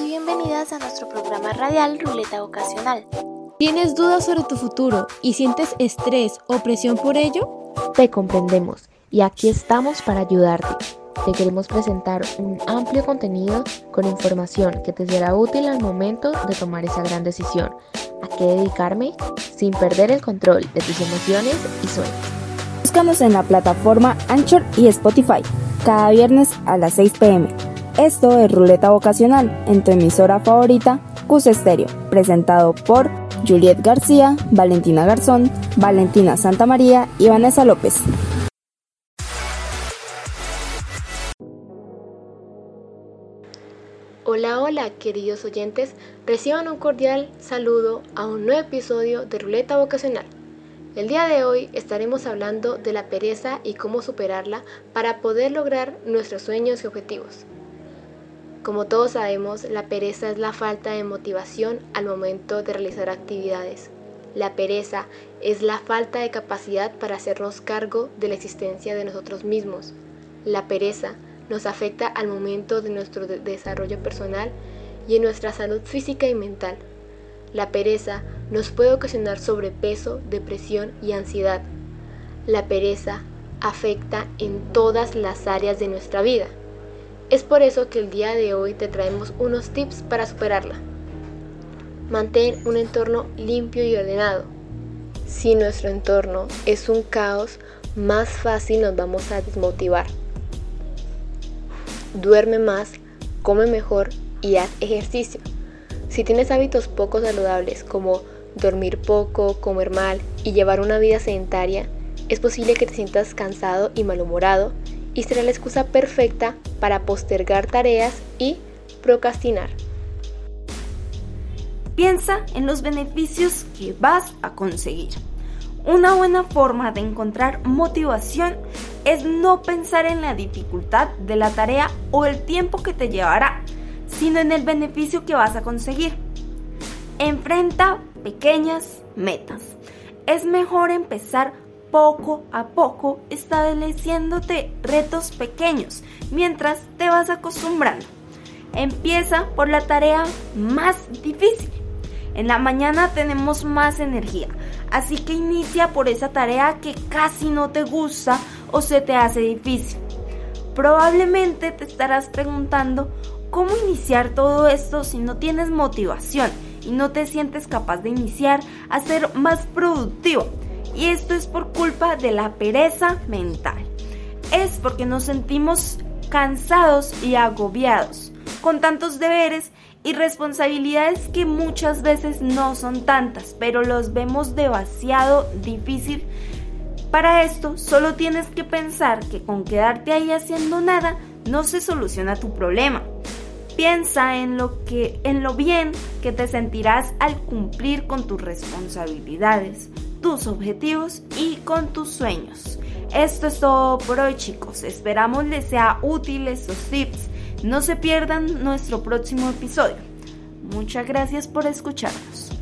Y bienvenidas a nuestro programa radial Ruleta Vocacional. ¿Tienes dudas sobre tu futuro y sientes estrés o presión por ello? Te comprendemos y aquí estamos para ayudarte. Te queremos presentar un amplio contenido con información que te será útil al momento de tomar esa gran decisión. ¿A qué dedicarme? Sin perder el control de tus emociones y sueños. Búscanos en la plataforma Anchor y Spotify, cada viernes a las 6 pm. Esto es Ruleta Vocacional, en tu emisora favorita, Cus Estéreo, presentado por Juliet García, Valentina Garzón, Valentina Santamaría y Vanessa López. Hola, hola, queridos oyentes, reciban un cordial saludo a un nuevo episodio de Ruleta Vocacional. El día de hoy estaremos hablando de la pereza y cómo superarla para poder lograr nuestros sueños y objetivos. Como todos sabemos, la pereza es la falta de motivación al momento de realizar actividades. La pereza es la falta de capacidad para hacernos cargo de la existencia de nosotros mismos. La pereza nos afecta al momento de nuestro desarrollo personal y en nuestra salud física y mental. La pereza nos puede ocasionar sobrepeso, depresión y ansiedad. La pereza afecta en todas las áreas de nuestra vida. Es por eso que el día de hoy te traemos unos tips para superarla. Mantén un entorno limpio y ordenado. Si nuestro entorno es un caos, más fácil nos vamos a desmotivar. Duerme más, come mejor y haz ejercicio. Si tienes hábitos poco saludables como dormir poco, comer mal y llevar una vida sedentaria, es posible que te sientas cansado y malhumorado y será la excusa perfecta para postergar tareas y procrastinar. Piensa en los beneficios que vas a conseguir. Una buena forma de encontrar motivación es no pensar en la dificultad de la tarea o el tiempo que te llevará, sino en el beneficio que vas a conseguir. Enfrenta pequeñas metas. Es mejor empezar poco a poco estableciéndote retos pequeños mientras te vas acostumbrando. Empieza por la tarea más difícil. En la mañana tenemos más energía, así que inicia por esa tarea que casi no te gusta o se te hace difícil. Probablemente te estarás preguntando cómo iniciar todo esto si no tienes motivación y no te sientes capaz de iniciar a ser más productivo y esto es por culpa de la pereza mental. Es porque nos sentimos cansados y agobiados con tantos deberes y responsabilidades que muchas veces no son tantas, pero los vemos demasiado difícil. Para esto solo tienes que pensar que con quedarte ahí haciendo nada no se soluciona tu problema. Piensa en lo que en lo bien que te sentirás al cumplir con tus responsabilidades tus objetivos y con tus sueños. Esto es todo por hoy chicos, esperamos les sea útil estos tips. No se pierdan nuestro próximo episodio. Muchas gracias por escucharnos.